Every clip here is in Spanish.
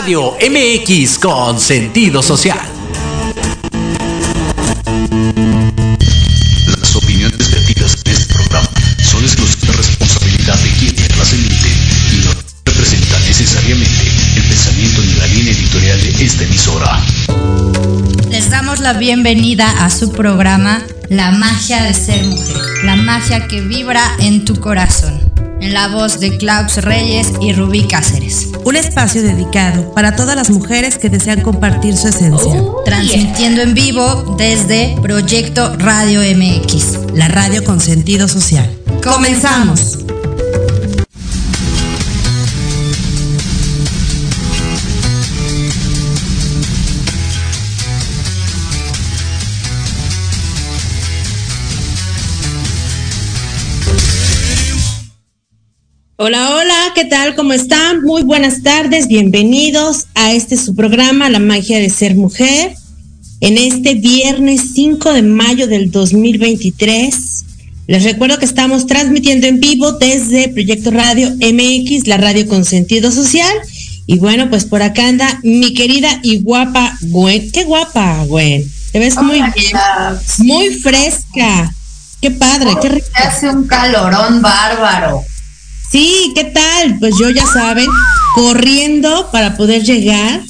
Radio MX con sentido social. Las opiniones vertidas en este programa son exclusiva responsabilidad de quienes las emiten y no representan necesariamente el pensamiento ni la línea editorial de esta emisora. Les damos la bienvenida a su programa La magia de ser mujer, la magia que vibra en tu corazón en la voz de Klaus Reyes y Rubí Cáceres. Un espacio dedicado para todas las mujeres que desean compartir su esencia. Oh, Transmitiendo en vivo desde Proyecto Radio MX, la radio con sentido social. Comenzamos. Hola, hola, ¿qué tal? ¿Cómo están? Muy buenas tardes, bienvenidos a este su programa, La magia de ser mujer, en este viernes 5 de mayo del 2023. Les recuerdo que estamos transmitiendo en vivo desde Proyecto Radio MX, la radio con sentido social. Y bueno, pues por acá anda mi querida y guapa Gwen. Qué guapa, Gwen. Te ves muy bien, muy fresca. Qué padre, qué rico. Hace un calorón bárbaro. Sí, ¿qué tal? Pues yo ya saben, corriendo para poder llegar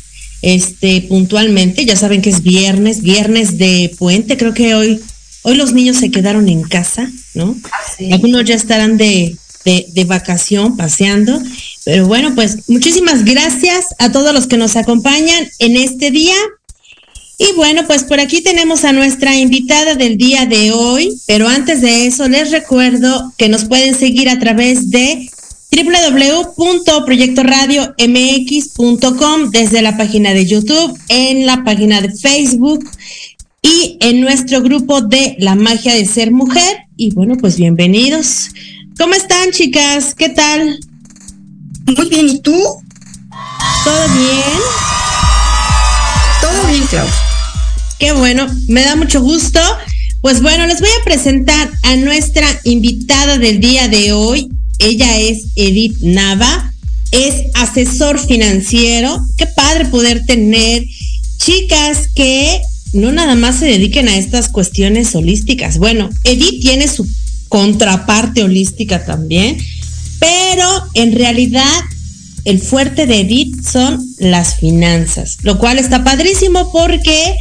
este puntualmente. Ya saben que es viernes, viernes de puente. Creo que hoy, hoy los niños se quedaron en casa, ¿no? Ah, Algunos ya estarán de, de, de vacación, paseando. Pero bueno, pues muchísimas gracias a todos los que nos acompañan en este día. Y bueno, pues por aquí tenemos a nuestra invitada del día de hoy, pero antes de eso les recuerdo que nos pueden seguir a través de www.proyectoradiomx.com desde la página de YouTube, en la página de Facebook y en nuestro grupo de La magia de ser mujer. Y bueno, pues bienvenidos. ¿Cómo están chicas? ¿Qué tal? Muy bien, ¿y tú? ¿Todo bien? Todo bien, Klaus. Qué bueno, me da mucho gusto. Pues bueno, les voy a presentar a nuestra invitada del día de hoy. Ella es Edith Nava, es asesor financiero. Qué padre poder tener chicas que no nada más se dediquen a estas cuestiones holísticas. Bueno, Edith tiene su contraparte holística también, pero en realidad el fuerte de Edith son las finanzas, lo cual está padrísimo porque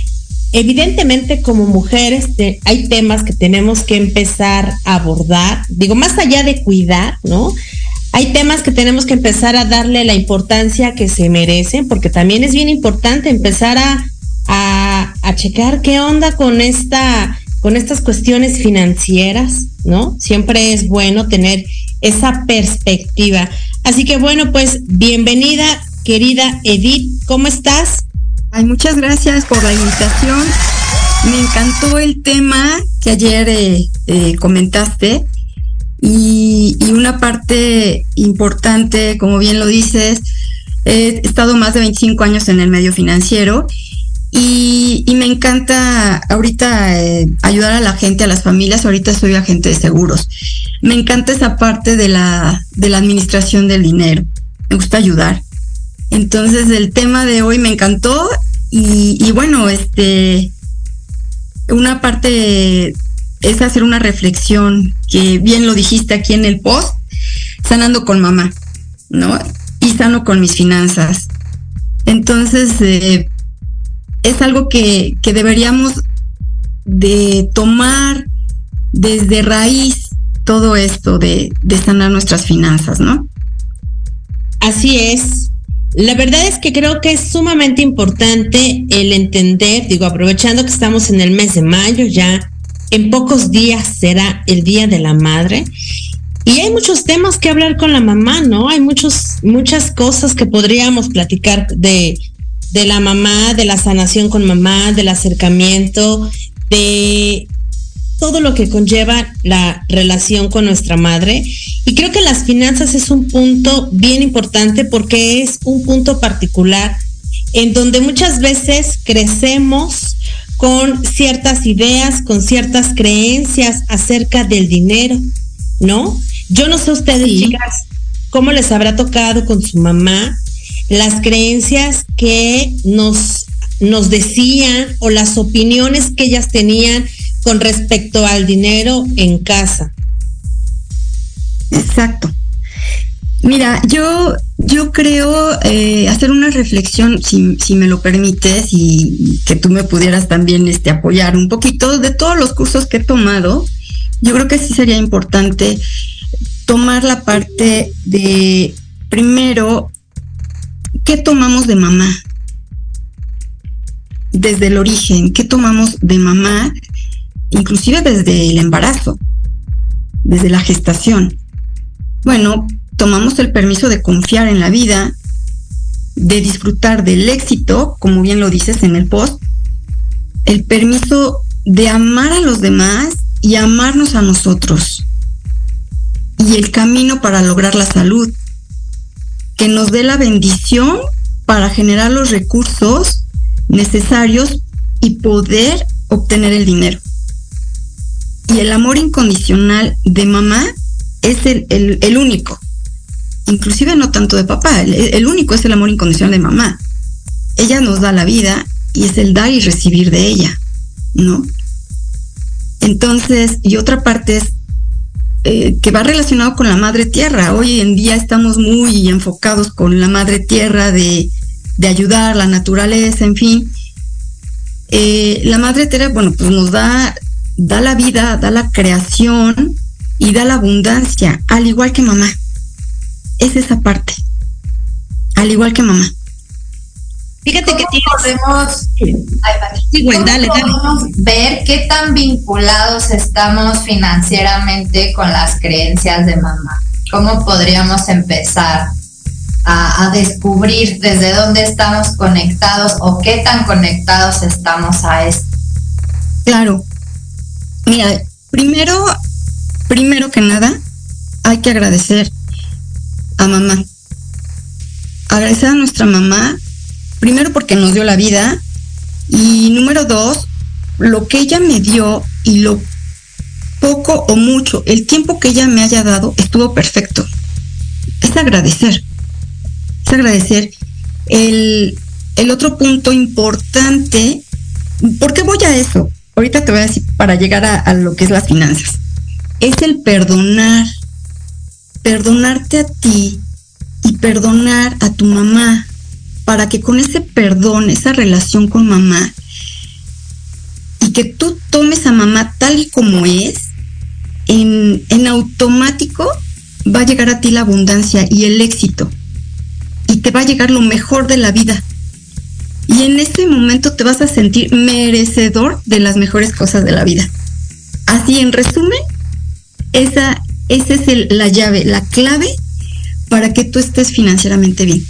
evidentemente como mujeres hay temas que tenemos que empezar a abordar, digo, más allá de cuidar, ¿no? Hay temas que tenemos que empezar a darle la importancia que se merecen, porque también es bien importante empezar a, a, a checar qué onda con esta, con estas cuestiones financieras, ¿no? Siempre es bueno tener esa perspectiva. Así que bueno, pues bienvenida, querida Edith, ¿cómo estás? Ay, muchas gracias por la invitación. Me encantó el tema que ayer eh, eh, comentaste y, una parte importante, como bien lo dices, he estado más de 25 años en el medio financiero y, y me encanta ahorita eh, ayudar a la gente, a las familias. Ahorita soy agente de seguros. Me encanta esa parte de la, de la administración del dinero. Me gusta ayudar. Entonces el tema de hoy me encantó y, bueno, este, una parte es hacer una reflexión que bien lo dijiste aquí en el post, sanando con mamá, ¿no? Y sano con mis finanzas. Entonces, eh, es algo que, que deberíamos de tomar desde raíz todo esto de, de sanar nuestras finanzas, ¿no? Así es. La verdad es que creo que es sumamente importante el entender, digo, aprovechando que estamos en el mes de mayo, ya en pocos días será el Día de la Madre. Y hay muchos temas que hablar con la mamá, ¿no? Hay muchos, muchas cosas que podríamos platicar de, de la mamá, de la sanación con mamá, del acercamiento, de todo lo que conlleva la relación con nuestra madre. Y creo que las finanzas es un punto bien importante porque es un punto particular en donde muchas veces crecemos con ciertas ideas, con ciertas creencias acerca del dinero, ¿no? Yo no sé ustedes, sí. chicas, cómo les habrá tocado con su mamá las creencias que nos, nos decían o las opiniones que ellas tenían con respecto al dinero en casa. Exacto. Mira, yo, yo creo eh, hacer una reflexión, si, si, me lo permites, y que tú me pudieras también este, apoyar un poquito de todos los cursos que he tomado. Yo creo que sí sería importante tomar la parte de, primero, ¿qué tomamos de mamá? Desde el origen, ¿qué tomamos de mamá? Inclusive desde el embarazo, desde la gestación. Bueno, tomamos el permiso de confiar en la vida, de disfrutar del éxito, como bien lo dices en el post, el permiso de amar a los demás y amarnos a nosotros. Y el camino para lograr la salud, que nos dé la bendición para generar los recursos necesarios y poder obtener el dinero. Y el amor incondicional de mamá es el, único. Inclusive no tanto de papá, el, único es el amor incondicional de mamá. Ella nos da la vida y es el dar y recibir de ella, ¿no? Entonces, y otra parte es eh, que va relacionado con la madre tierra. Hoy en día estamos muy enfocados con la madre tierra de, de ayudar, la naturaleza, en fin. Eh, la madre tierra, bueno, pues nos da, da la vida, da la creación, y da la abundancia, al igual que mamá. Es esa parte. Al igual que mamá. Fíjate que podemos, podemos ver qué tan vinculados estamos financieramente con las creencias de mamá. ¿Cómo podríamos empezar a, a, descubrir desde dónde estamos conectados o qué tan conectados estamos a esto? Claro. Mira, primero primero que nada, hay que agradecer a mamá. Agradecer a nuestra mamá, primero porque nos dio la vida y número dos, lo que ella me dio y lo poco o mucho, el tiempo que ella me haya dado estuvo perfecto. Es agradecer. Es agradecer. El, el otro punto importante, ¿por qué voy a eso? Ahorita te voy a decir para llegar a, lo que es las finanzas es el perdonar, perdonarte a ti y perdonar a tu mamá, para que con ese perdón, esa relación con mamá, y que tú tomes a mamá tal y como es, en, en automático va a llegar a ti la abundancia y el éxito, y te va a llegar lo mejor de la vida. Y en ese momento te vas a sentir merecedor de las mejores cosas de la vida. Así, en resumen, esa, esa es la llave, la clave para que tú estés financieramente bien.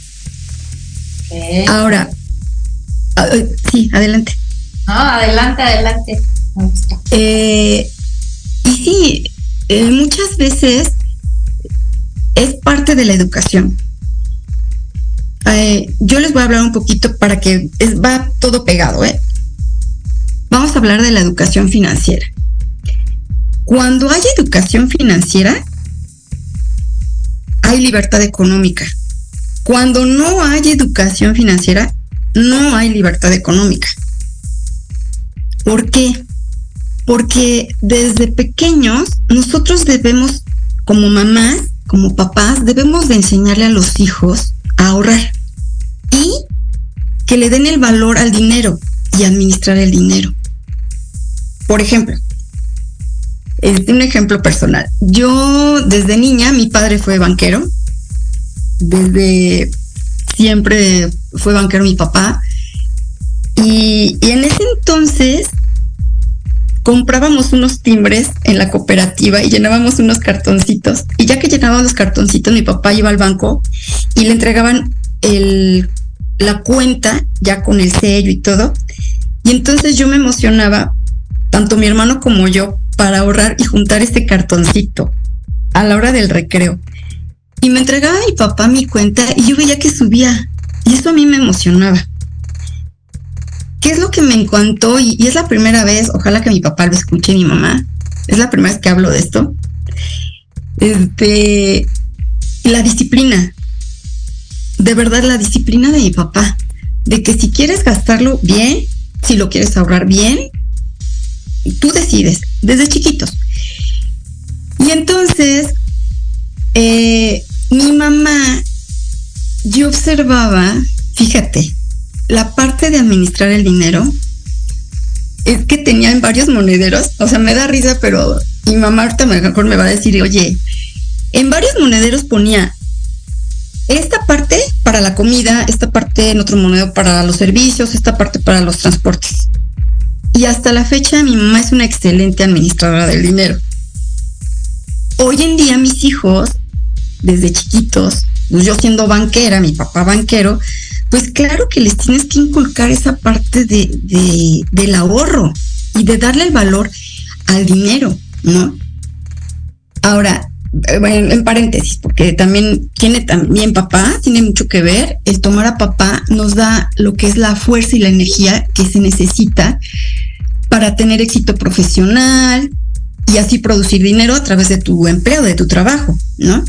Ahora, ah, eh, sí, adelante. No, adelante, adelante. Eh, y sí, eh, muchas veces es parte de la educación. Yo les voy a hablar un poquito para que va todo pegado, ¿eh? Vamos a hablar de la educación financiera. Cuando hay educación financiera, hay libertad económica. Cuando no hay educación financiera, no hay libertad económica. ¿Por qué? Porque desde pequeños nosotros debemos, como mamás, como papás, debemos de enseñarle a los hijos a ahorrar que le den el valor al dinero y administrar el dinero. Por ejemplo, este, un ejemplo personal. Yo desde niña, mi padre fue banquero. Desde siempre fue banquero mi papá. Y, y en ese entonces comprábamos unos timbres en la cooperativa y llenábamos unos cartoncitos. Y ya que llenábamos los cartoncitos, mi papá iba al banco y le entregaban el, la cuenta ya con el sello y todo. Y entonces yo me emocionaba, tanto mi hermano como yo, para ahorrar y juntar este cartoncito a la hora del recreo. Y me entregaba mi papá mi cuenta y yo veía que subía. Y eso a mí me emocionaba. ¿Qué es lo que me encantó? Y, es la primera vez, ojalá que mi papá lo escuche, mi mamá. Es la primera vez que hablo de esto. Este, la disciplina. De verdad la disciplina de mi papá, de que si quieres gastarlo bien, si lo quieres ahorrar bien, tú decides, desde chiquitos. Y entonces, eh, mi mamá, yo observaba, fíjate, la parte de administrar el dinero es que tenía en varios monederos, o sea, me da risa, pero mi mamá ahorita mejor me va a decir, oye, en varios monederos ponía esta parte para la comida, esta parte en otro monedero para los servicios, esta parte para los transportes. Y hasta la fecha mi mamá es una excelente administradora del dinero. Hoy en día mis hijos, desde chiquitos, pues yo siendo banquera, mi papá banquero, pues claro que les tienes que inculcar esa parte de, del ahorro y de darle el valor al dinero, ¿no? Ahora, bueno, en paréntesis, porque también tiene también papá, tiene mucho que ver. El tomar a papá nos da lo que es la fuerza y la energía que se necesita para tener éxito profesional y así producir dinero a través de tu empleo, de tu trabajo, ¿no?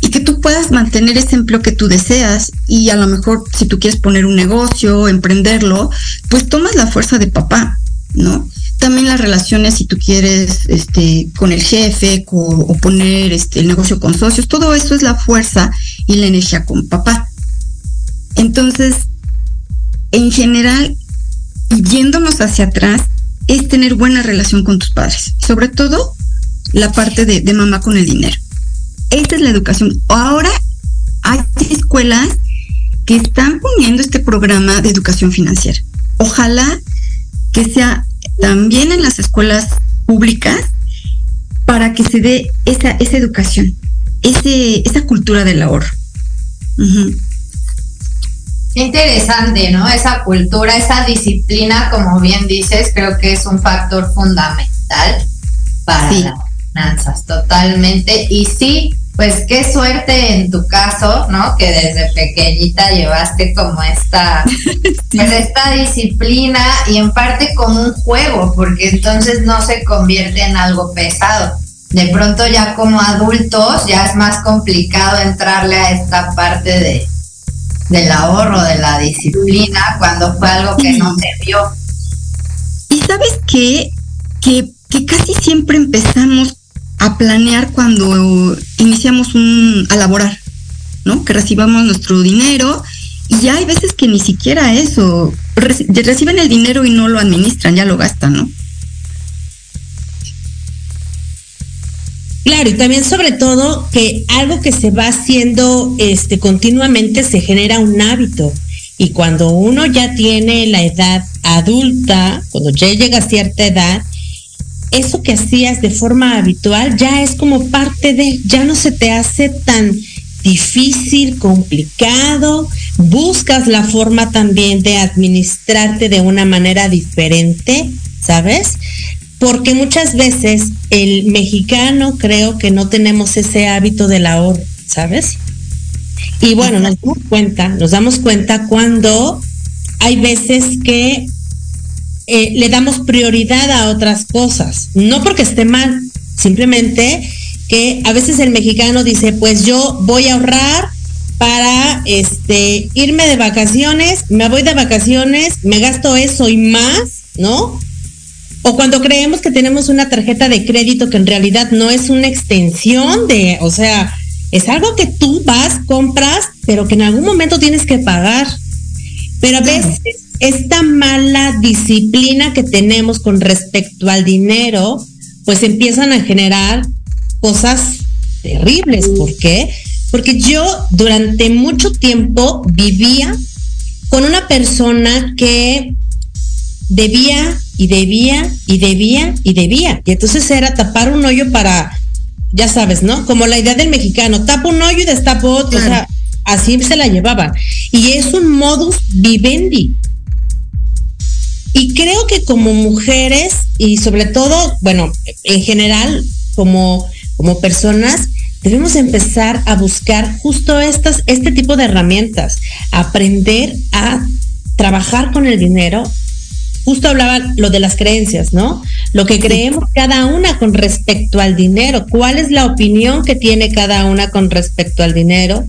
Y que tú puedas mantener ese empleo que tú deseas y a lo mejor si tú quieres poner un negocio, emprenderlo, pues tomas la fuerza de papá, ¿no? También las relaciones si tú quieres este con el jefe o poner este el negocio con socios todo eso es la fuerza y la energía con papá. Entonces en general yéndonos hacia atrás es tener buena relación con tus padres. Sobre todo la parte de, de mamá con el dinero. Esta es la educación. Ahora hay escuelas que están poniendo este programa de educación financiera. Ojalá que sea también en las escuelas públicas para que se dé esa, esa educación, ese, esa cultura del ahorro. Interesante, ¿no? Esa cultura, esa disciplina, como bien dices, creo que es un factor fundamental para las finanzas, totalmente. Y sí, pues qué suerte en tu caso, ¿no? Que desde pequeñita llevaste como esta, pues esta disciplina y en parte como un juego, porque entonces no se convierte en algo pesado. De pronto ya como adultos ya es más complicado entrarle a esta parte de del ahorro, de la disciplina, cuando fue algo que no se vio. Y sabes qué? Que, que casi siempre empezamos a planear cuando iniciamos un, a laborar, ¿no? Que recibamos nuestro dinero y ya hay veces que ni siquiera eso, reciben el dinero y no lo administran, ya lo gastan, ¿no? Claro, y también sobre todo que algo que se va haciendo este continuamente se genera un hábito. Y cuando uno ya tiene la edad adulta, cuando ya llega a cierta edad, eso que hacías de forma habitual ya es como parte de, ya no se te hace tan difícil, complicado, buscas la forma también de administrarte de una manera diferente, ¿sabes? Porque muchas veces el mexicano creo que no tenemos ese hábito del ahorro, ¿sabes? Y bueno, nos damos cuenta, nos damos cuenta cuando hay veces que eh, le damos prioridad a otras cosas. No porque esté mal, simplemente que a veces el mexicano dice, pues yo voy a ahorrar para este irme de vacaciones, me voy de vacaciones, me gasto eso y más, ¿no? O cuando creemos que tenemos una tarjeta de crédito que en realidad no es una extensión de, o sea, es algo que tú vas, compras, pero que en algún momento tienes que pagar. Pero a veces esta mala disciplina que tenemos con respecto al dinero, pues empiezan a generar cosas terribles. ¿Por qué? Porque yo durante mucho tiempo vivía con una persona que debía y debía y debía y debía. Y entonces era tapar un hoyo para, ya sabes, ¿no? Como la idea del mexicano, tapa un hoyo y destapo otro. O sea, así se la llevaban. Y es un modus vivendi. Y creo que como mujeres y sobre todo, bueno, en general, como, como personas, debemos empezar a buscar justo estas, este tipo de herramientas, aprender a trabajar con el dinero. Justo hablaba lo de las creencias, ¿no? Lo que creemos cada una con respecto al dinero, cuál es la opinión que tiene cada una con respecto al dinero,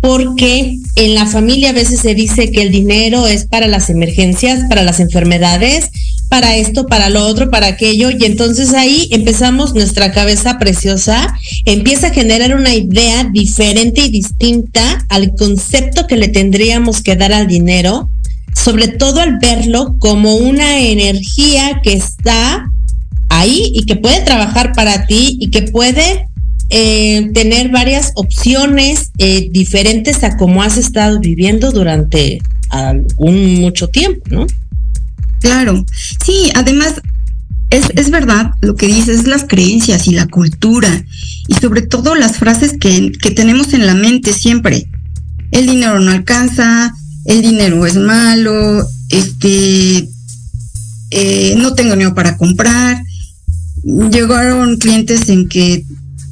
porque en la familia a veces se dice que el dinero es para las emergencias, para las enfermedades, para esto, para lo otro, para aquello, y entonces ahí empezamos nuestra cabeza preciosa, empieza a generar una idea diferente y distinta al concepto que le tendríamos que dar al dinero, sobre todo al verlo como una energía que está ahí y que puede trabajar para ti y que puede eh, tener varias opciones eh, diferentes a como has estado viviendo durante algún mucho tiempo, ¿no? Claro, sí, además es, es, verdad lo que dices, las creencias y la cultura y sobre todo las frases que, que tenemos en la mente siempre. El dinero no alcanza, el dinero es malo, este, eh, no tengo dinero para comprar. Llegaron clientes en que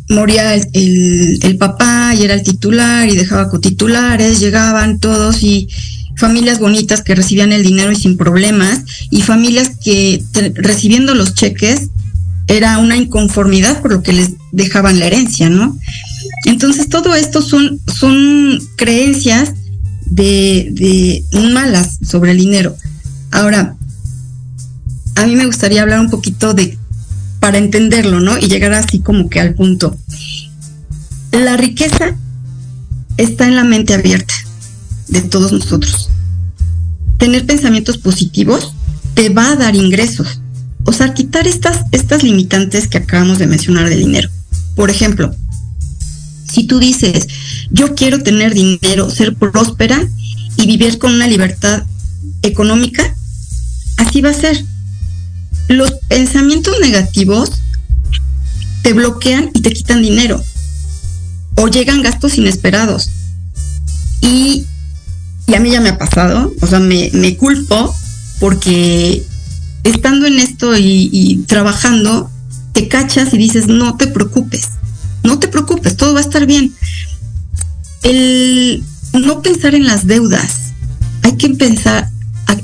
moría el, el, papá y era el titular y dejaba cotitulares, llegaban todos y familias bonitas que recibían el dinero y sin problemas y familias que recibiendo los cheques era una inconformidad por lo que les dejaban la herencia, ¿no? Entonces todo esto son, son creencias de, de malas sobre el dinero. Ahora, a mí me gustaría hablar un poquito de para entenderlo, ¿no? Y llegar así como que al punto. La riqueza está en la mente abierta de todos nosotros. Tener pensamientos positivos te va a dar ingresos. O sea, quitar estas, estas limitantes que acabamos de mencionar del dinero. Por ejemplo, si tú dices, yo quiero tener dinero, ser próspera y vivir con una libertad económica, así va a ser los pensamientos negativos te bloquean y te quitan dinero o llegan gastos inesperados. Y, a mí ya me ha pasado, o sea, me, culpo porque estando en esto y, y trabajando, te cachas y dices, no te preocupes, no te preocupes, todo va a estar bien. El no pensar en las deudas, hay que pensar,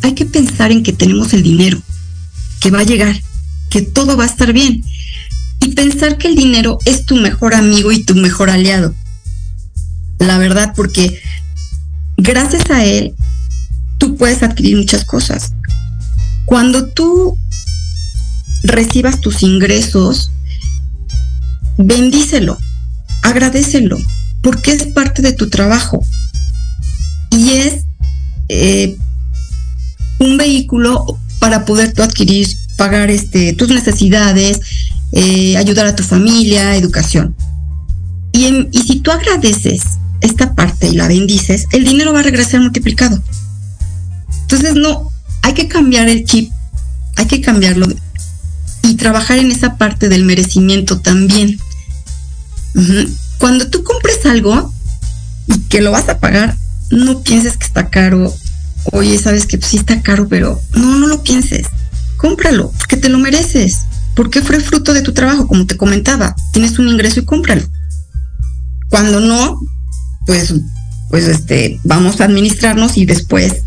hay que pensar en que tenemos el dinero que va a llegar, que todo va a estar bien. Y pensar que el dinero es tu mejor amigo y tu mejor aliado. La verdad, porque gracias a él, tú puedes adquirir muchas cosas. Cuando tú recibas tus ingresos, bendícelo, agradecelo, porque es parte de tu trabajo. Y es eh, un vehículo para poder tú adquirir, pagar este, tus necesidades, eh, ayudar a tu familia, educación. Y, y si tú agradeces esta parte y la bendices, el dinero va a regresar multiplicado. Entonces, no, hay que cambiar el chip, hay que cambiarlo y trabajar en esa parte del merecimiento también. Cuando tú compres algo y que lo vas a pagar, no pienses que está caro oye, sabes que sí está caro, pero no, no lo pienses. Cómpralo, porque te lo mereces. Porque fue fruto de tu trabajo, como te comentaba. Tienes un ingreso y cómpralo. Cuando no, pues, pues este, vamos a administrarnos y después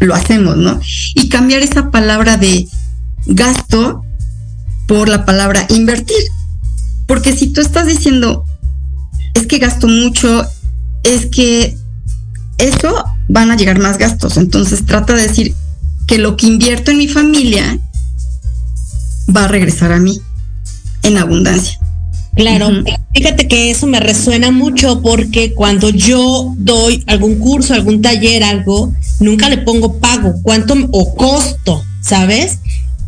lo hacemos, ¿no? Y cambiar esa palabra de gasto por la palabra invertir. Porque si tú estás diciendo, es que gasto mucho, es que eso van a llegar más gastos. Entonces trata de decir que lo que invierto en mi familia va a regresar a mí en abundancia. Claro, fíjate que eso me resuena mucho porque cuando yo doy algún curso, algún taller, algo, nunca le pongo pago, cuánto o costo, ¿sabes?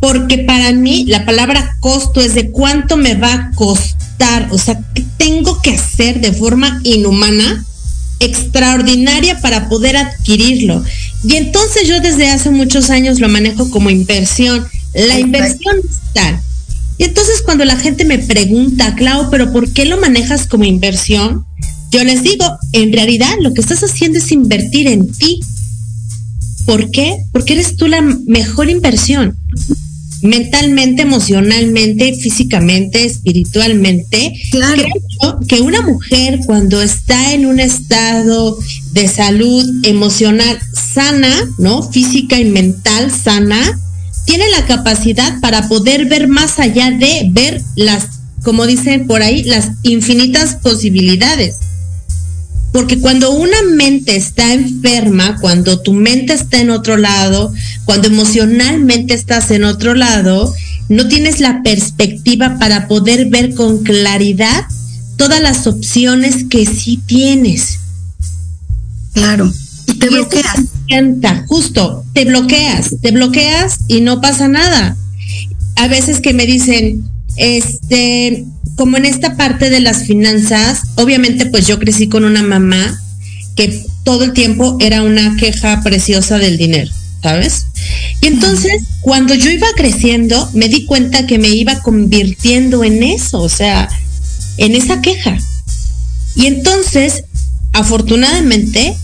Porque para mí la palabra costo es de cuánto me va a costar, o sea, ¿qué tengo que hacer de forma inhumana extraordinaria para poder adquirirlo. Y entonces yo desde hace muchos años lo manejo como inversión. La inversión es tal. Y entonces cuando la gente me pregunta, Clau, pero ¿por qué lo manejas como inversión? Yo les digo, en realidad lo que estás haciendo es invertir en ti. ¿Por qué? Porque eres tú la mejor inversión mentalmente, emocionalmente, físicamente, espiritualmente. Claro. que una mujer cuando está en un estado de salud emocional sana, ¿no? Física y mental sana, tiene la capacidad para poder ver más allá de ver las, como dicen por ahí, las infinitas posibilidades. Porque cuando una mente está enferma, cuando tu mente está en otro lado, cuando emocionalmente estás en otro lado, no tienes la perspectiva para poder ver con claridad todas las opciones que sí tienes. Claro. Y te bloqueas. justo, te bloqueas, te bloqueas y no pasa nada. A veces que me dicen, este, como en esta parte de las finanzas, obviamente pues yo crecí con una mamá que todo el tiempo era una queja preciosa del dinero, ¿sabes? Y entonces, cuando yo iba creciendo, me di cuenta que me iba convirtiendo en eso, o sea, en esa queja. Y entonces, afortunadamente,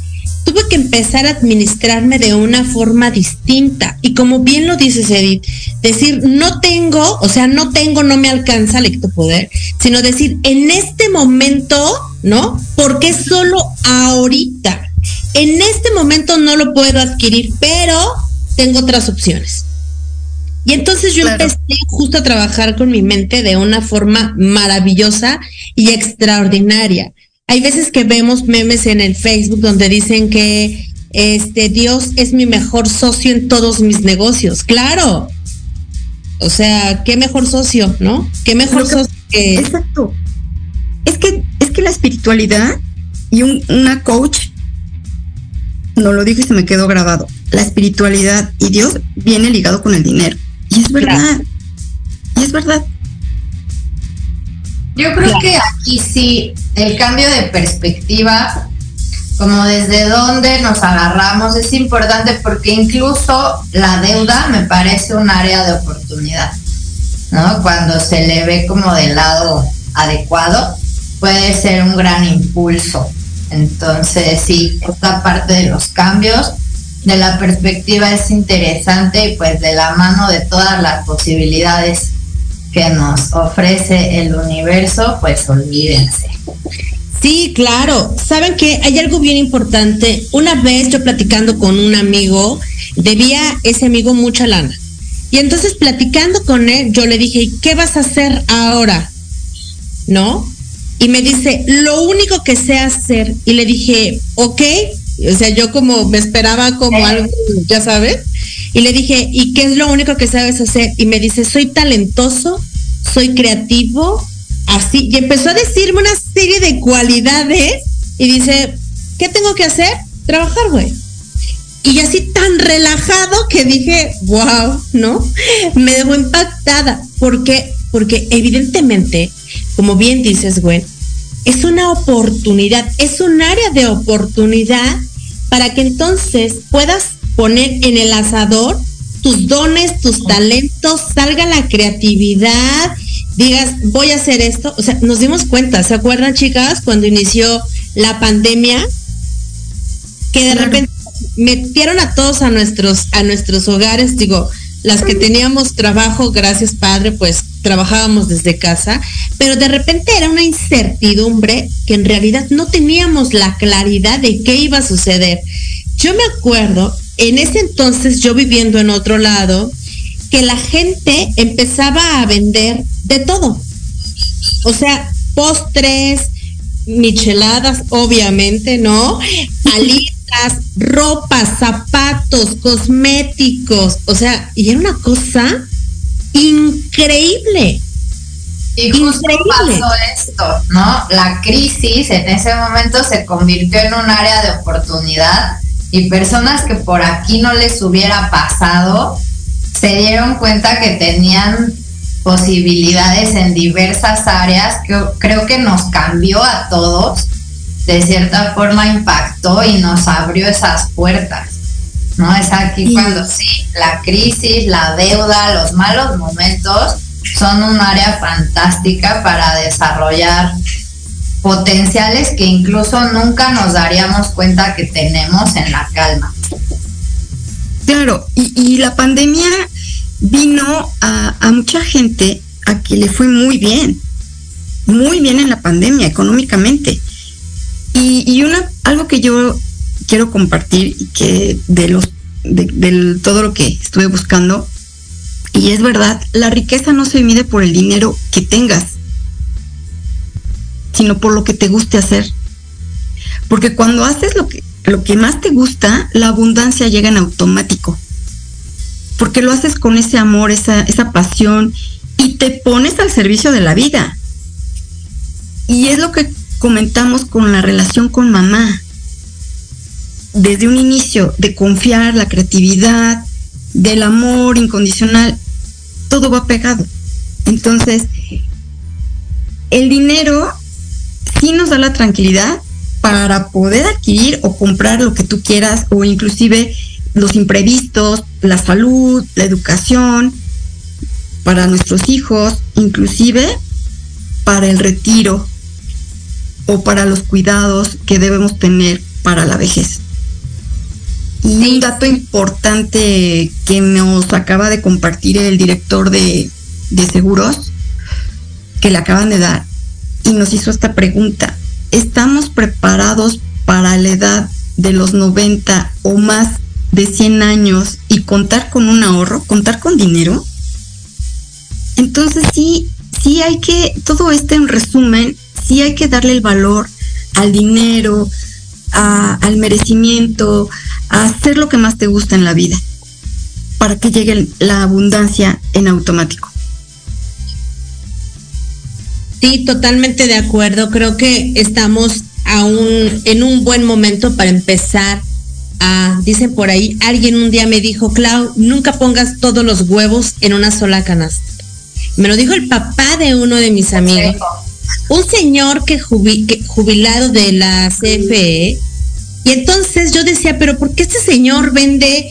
tuve que empezar a administrarme de una forma distinta. Y como bien lo dices, Edith, decir, no tengo, o sea, no tengo, no me alcanza el poder, sino decir, en este momento, ¿no? Porque solo ahorita. En este momento no lo puedo adquirir, pero tengo otras opciones. Y entonces yo empecé justo a trabajar con mi mente de una forma maravillosa y extraordinaria. Hay veces que vemos memes en el Facebook donde dicen que este Dios es mi mejor socio en todos mis negocios. Claro. O sea, qué mejor socio, ¿no? Qué mejor socio que Exacto. Es que es que la espiritualidad y una coach no lo dijo y se me quedó grabado. La espiritualidad y Dios viene ligado con el dinero. Y es verdad. Y es verdad. Yo creo que aquí sí, el cambio de perspectiva, como desde dónde nos agarramos, es importante porque incluso la deuda me parece un área de oportunidad, ¿no? Cuando se le ve como del lado adecuado, puede ser un gran impulso. Entonces, sí, esta parte de los cambios de la perspectiva es interesante y pues de la mano de todas las posibilidades que nos ofrece el universo, pues olvídense. Sí, claro. Saben que hay algo bien importante. Una vez yo platicando con un amigo, debía ese amigo mucha lana. Y entonces platicando con él, yo le dije, ¿qué vas a hacer ahora? ¿No? Y me dice, lo único que sé hacer. Y le dije, ok. O sea, yo como me esperaba como algo, ya sabes. Y le dije, ¿y qué es lo único que sabes hacer? Y me dice, soy talentoso, soy creativo, así. Y empezó a decirme una serie de cualidades y dice, ¿qué tengo que hacer? Trabajar, güey. Y así tan relajado que dije, wow, ¿no? Me dejó impactada. ¿Por qué? Porque evidentemente, como bien dices, güey, es una oportunidad, es un área de oportunidad para que entonces puedas poner en el asador tus dones, tus talentos, salga la creatividad, digas, voy a hacer esto. O sea, nos dimos cuenta, ¿se acuerdan chicas cuando inició la pandemia? Que de repente metieron a todos a nuestros, a nuestros hogares, digo, las que teníamos trabajo, gracias padre, pues trabajábamos desde casa, pero de repente era una incertidumbre que en realidad no teníamos la claridad de qué iba a suceder. Yo me acuerdo en ese entonces yo viviendo en otro lado, que la gente empezaba a vender de todo. O sea, postres, micheladas, obviamente, ¿no? Alitas, ropa, zapatos, cosméticos. O sea, y era una cosa increíble. Y justo pasó esto, ¿no? La crisis en ese momento se convirtió en un área de oportunidad y personas que por aquí no les hubiera pasado se dieron cuenta que tenían posibilidades en diversas áreas que creo que nos cambió a todos, de cierta forma impactó y nos abrió esas puertas. ¿No? Es aquí cuando sí, la crisis, la deuda, los malos momentos son un área fantástica para desarrollar potenciales que incluso nunca nos daríamos cuenta que tenemos en la calma. Claro, y, la pandemia vino a, mucha gente a que le fue muy bien, muy bien en la pandemia económicamente. Y, una algo que yo quiero compartir que de los de todo lo que estuve buscando y es verdad, la riqueza no se mide por el dinero que tengas, sino por lo que te guste hacer. Porque cuando haces lo que, lo que más te gusta, la abundancia llega en automático. Porque lo haces con ese amor, esa, esa pasión y te pones al servicio de la vida. Y es lo que comentamos con la relación con mamá. Desde un inicio de confiar, la creatividad, del amor incondicional, todo va pegado. Entonces, el dinero sí nos da la tranquilidad para poder adquirir o comprar lo que tú quieras o inclusive los imprevistos, la salud, la educación para nuestros hijos, inclusive para el retiro o para los cuidados que debemos tener para la vejez. Y un dato importante que nos acaba de compartir el director de, de seguros, que le acaban de dar, y nos hizo esta pregunta. ¿Estamos preparados para la edad de los 90 o más de 100 años y contar con un ahorro, contar con dinero? Entonces sí, sí hay que, todo esto en resumen, sí hay que darle el valor al dinero, al merecimiento, a hacer lo que más te gusta en la vida, para que llegue la abundancia en automático. Sí, totalmente de acuerdo. Creo que estamos aún en un buen momento para empezar a, dicen por ahí, alguien un día me dijo, Clau, nunca pongas todos los huevos en una sola canasta. Me lo dijo el papá de uno de mis amigos. Un señor que, jubilado de la CFE. Y entonces yo decía, pero ¿por qué este señor vende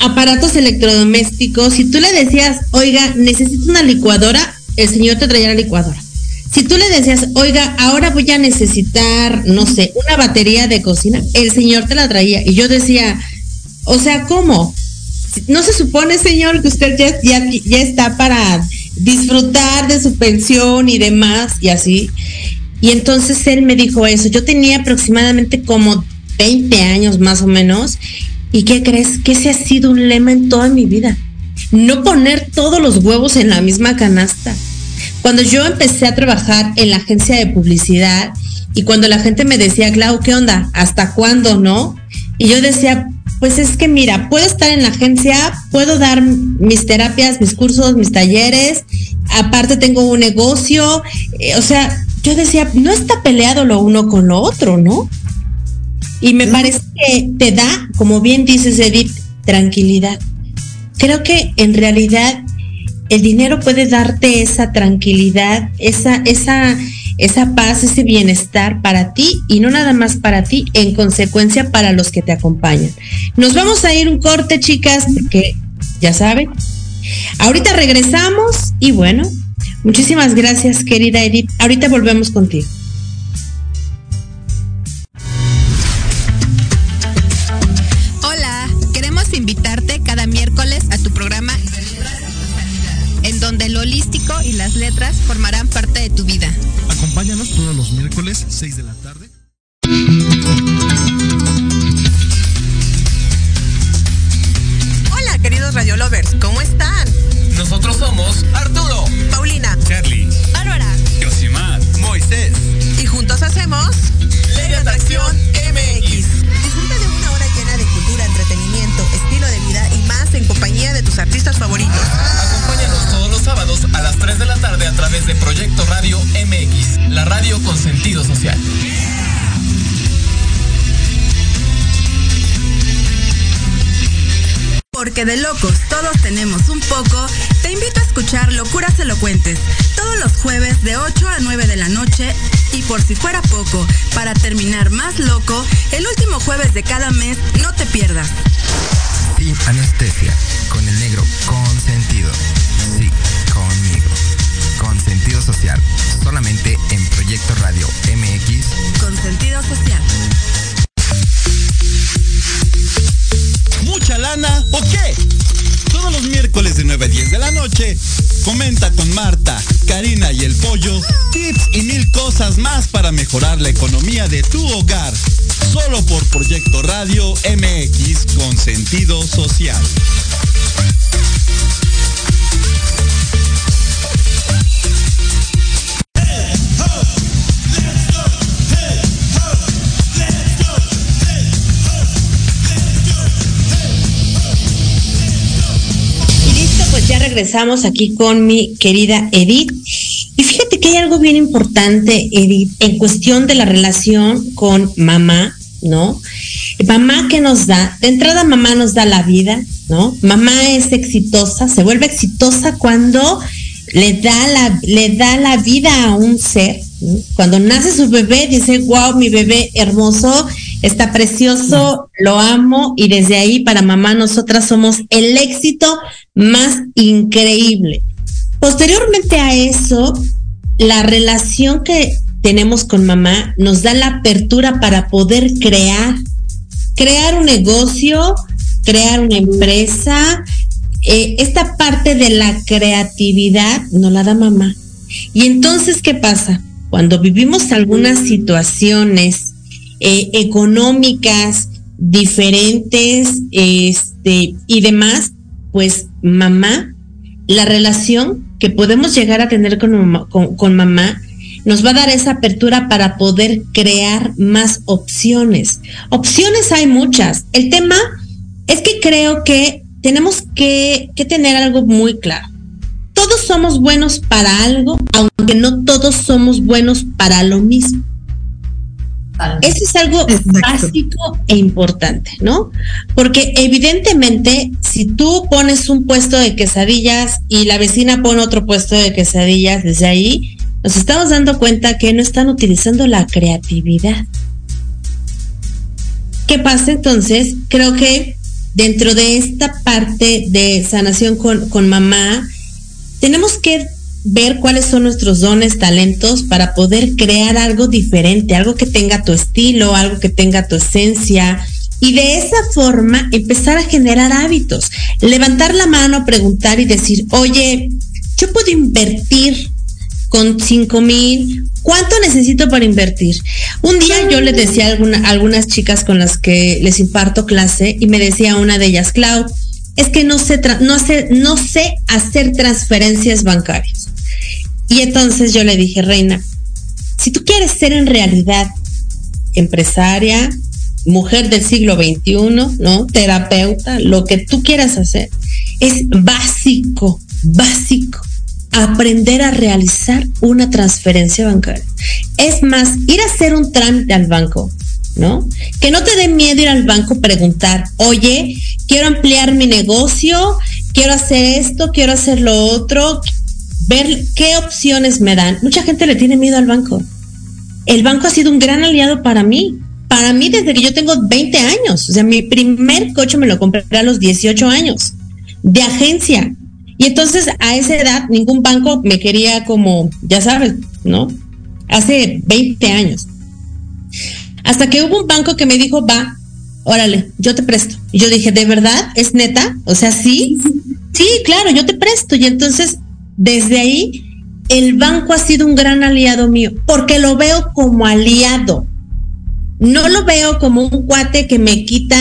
aparatos electrodomésticos? Si tú le decías, oiga, necesito una licuadora, el señor te traía la licuadora. Si tú le decías, oiga, ahora voy a necesitar, no sé, una batería de cocina, el señor te la traía. Y yo decía, o sea, ¿cómo? ¿No se supone, señor, que usted ya, ya, está para disfrutar de su pensión y demás y así? Y entonces él me dijo eso. Yo tenía aproximadamente como 20 años más o menos. ¿Y qué crees? Que ese ha sido un lema en toda mi vida. No poner todos los huevos en la misma canasta. Cuando yo empecé a trabajar en la agencia de publicidad y cuando la gente me decía, Clau, ¿qué onda? ¿Hasta cuándo, no? Y yo decía, pues es que mira, puedo estar en la agencia, puedo dar mis terapias, mis cursos, mis talleres, aparte tengo un negocio, eh, o sea, yo decía, no está peleado lo uno con lo otro, ¿no? Y me parece que te da, como bien dices Edith, tranquilidad. Creo que en realidad el dinero puede darte esa tranquilidad, esa, esa, esa paz, ese bienestar para ti y no nada más para ti, en consecuencia para los que te acompañan. Nos vamos a ir un corte, chicas, porque ya saben. Ahorita regresamos y bueno, muchísimas gracias, querida Edith. Ahorita volvemos contigo. Los miércoles, 6 de la tarde. Por si fuera poco, para terminar más loco, el último jueves de cada mes no te pierdas. Sin anestesia, con el negro consentido. Sí, conmigo. Con sentido social, solamente en Proyecto Radio MX. Con sentido social. ¿Mucha lana o qué? Todos los miércoles de 9 a 10 de la noche, comenta con Marta, Karina y el Pollo tips y mil cosas más para mejorar la economía de tu hogar. Solo por Proyecto Radio MX con sentido social. Regresamos aquí con mi querida Edith. Y fíjate que hay algo bien importante, Edith, en cuestión de la relación con mamá, ¿no? Mamá que nos da, de entrada mamá nos da la vida, ¿no? Mamá es exitosa, se vuelve exitosa cuando le da la, le da la vida a un ser. Cuando nace su bebé, dice, wow, mi bebé hermoso, está precioso, lo amo, y desde ahí para mamá nosotras somos el éxito más increíble. Posteriormente a eso, la relación que tenemos con mamá nos da la apertura para poder crear, crear un negocio, crear una empresa, eh, esta parte de la creatividad nos la da mamá. Y entonces, ¿qué pasa? Cuando vivimos algunas situaciones eh, económicas diferentes este, y demás, pues mamá, la relación que podemos llegar a tener con, con mamá nos va a dar esa apertura para poder crear más opciones. Opciones hay muchas. El tema es que creo que tenemos que, tener algo muy claro. Todos somos buenos para algo, aunque no todos somos buenos para lo mismo. Eso es algo básico e importante, ¿no? Porque evidentemente, si tú pones un puesto de quesadillas y la vecina pone otro puesto de quesadillas, desde ahí nos estamos dando cuenta que no están utilizando la creatividad. ¿Qué pasa entonces? Creo que dentro de esta parte de sanación con, mamá, tenemos que ver cuáles son nuestros dones, talentos para poder crear algo diferente, algo que tenga tu estilo, algo que tenga tu esencia. Y de esa forma empezar a generar hábitos, levantar la mano, preguntar y decir, oye, yo puedo invertir con cinco mil, ¿cuánto necesito para invertir? Un día yo le decía a, algunas chicas con las que les imparto clase y me decía una de ellas, Clau, es que no sé, no sé, no sé hacer transferencias bancarias. Y entonces yo le dije, Reina, si tú quieres ser en realidad empresaria, mujer del siglo XXI, ¿no? Terapeuta, lo que tú quieras hacer, es básico, básico aprender a realizar una transferencia bancaria. Es más, ir a hacer un trámite al banco, ¿no? Que no te dé miedo ir al banco preguntar, oye, quiero ampliar mi negocio, quiero hacer esto, quiero hacer lo otro, ver qué opciones me dan. Mucha gente le tiene miedo al banco. El banco ha sido un gran aliado para mí. Para mí desde que yo tengo 20 años. O sea, mi primer coche me lo compré a los 18 años. De agencia. Y entonces a esa edad ningún banco me quería como, ya sabes, ¿no? Hace 20 años. Hasta que hubo un banco que me dijo, va, órale, yo te presto. Y yo dije, ¿de verdad? ¿Es neta? O sea, sí, sí, claro, yo te presto. Y entonces, desde ahí, el banco ha sido un gran aliado mío, porque lo veo como aliado. No lo veo como un cuate que me quita,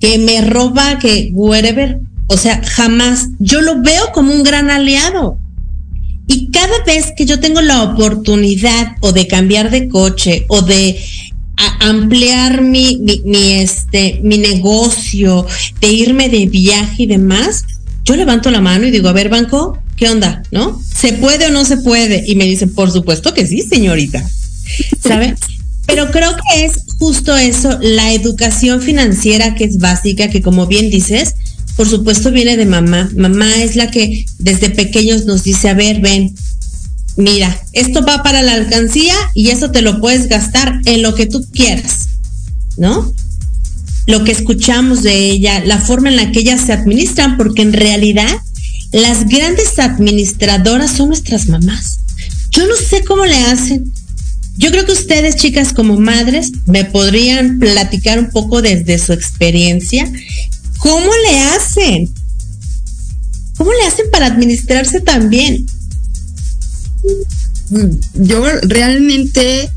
que me roba, que whatever. O sea, jamás. Yo lo veo como un gran aliado. Y cada vez que yo tengo la oportunidad o de cambiar de coche o de ampliar mi, mi, este, mi negocio, de irme de viaje y demás, yo levanto la mano y digo, a ver, banco, ¿qué onda? ¿No? ¿Se puede o no se puede? Y me dicen, por supuesto que sí, señorita. ¿Sabe? Pero creo que es justo eso, la educación financiera que es básica, que como bien dices, por supuesto viene de mamá. Mamá es la que desde pequeños nos dice, a ver, ven, mira, esto va para la alcancía y eso te lo puedes gastar en lo que tú quieras, ¿no? Lo que escuchamos de ella, la forma en la que ellas se administran, porque en realidad las grandes administradoras son nuestras mamás. Yo no sé cómo le hacen. Yo creo que ustedes, chicas, como madres, me podrían platicar un poco desde su experiencia ¿Cómo le hacen? ¿Cómo le hacen para administrarse tan bien? Mm, yo realmente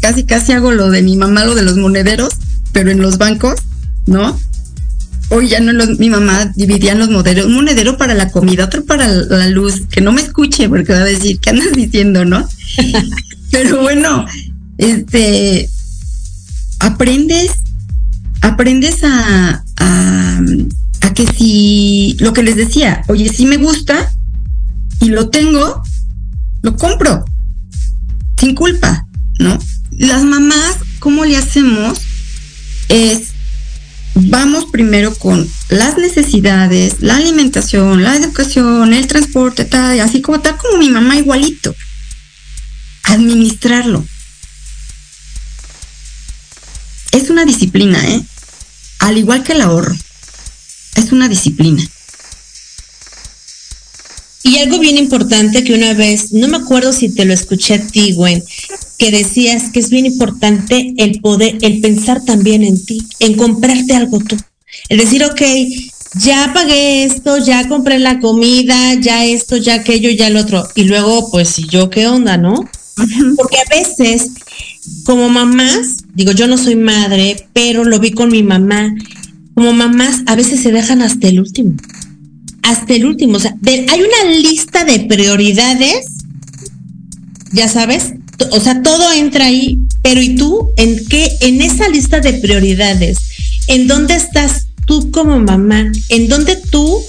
casi casi hago lo de mi mamá, lo de los monederos, pero en los bancos, ¿no? Hoy ya no los, mi mamá dividía los monederos, un monedero para la comida, otro para la luz, que no me escuche porque va a decir, ¿qué andas diciendo, no? pero bueno, este, aprendes aprendes a, Porque si lo que les decía, oye, si me gusta y lo tengo, lo compro sin culpa, ¿no? Las mamás, ¿cómo le hacemos? Es, vamos primero con las necesidades, la alimentación, la educación, el transporte, tal, así como tal como mi mamá igualito. Administrarlo. Es una disciplina, ¿eh? Al igual que el ahorro. Es una disciplina. Y algo bien importante que una vez, no me acuerdo si te lo escuché a ti, Gwen, que decías que es bien importante el poder, el pensar también en ti, en comprarte algo tú. Es decir, ok, ya pagué esto, ya compré la comida, ya esto, ya aquello, ya el otro. Y luego, pues, ¿y yo qué onda, no? Porque a veces, como mamás, digo, yo no soy madre, pero lo vi con mi mamá, como mamás a veces se dejan hasta el último hasta el último. O sea, hay una lista de prioridades, ya sabes, o sea, todo entra ahí, pero ¿y tú en qué? En esa lista de prioridades, ¿en dónde estás tú como mamá? ¿En dónde tú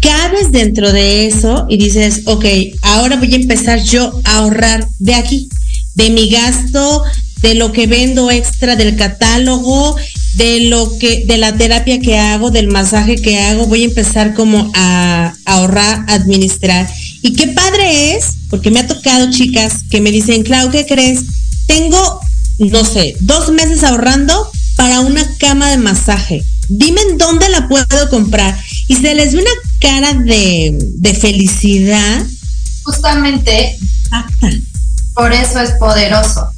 cabes dentro de eso y dices, ok, ahora voy a empezar yo a ahorrar de aquí, de mi gasto, de lo que vendo extra del catálogo, de lo que, de la terapia que hago, del masaje que hago, voy a empezar como a, ahorrar, administrar. Y qué padre es, porque me ha tocado chicas que me dicen, Clau, ¿qué crees? Tengo, no sé, dos meses ahorrando para una cama de masaje. Dime en dónde la puedo comprar. Y se les ve una cara de, de felicidad. Justamente, por eso es poderoso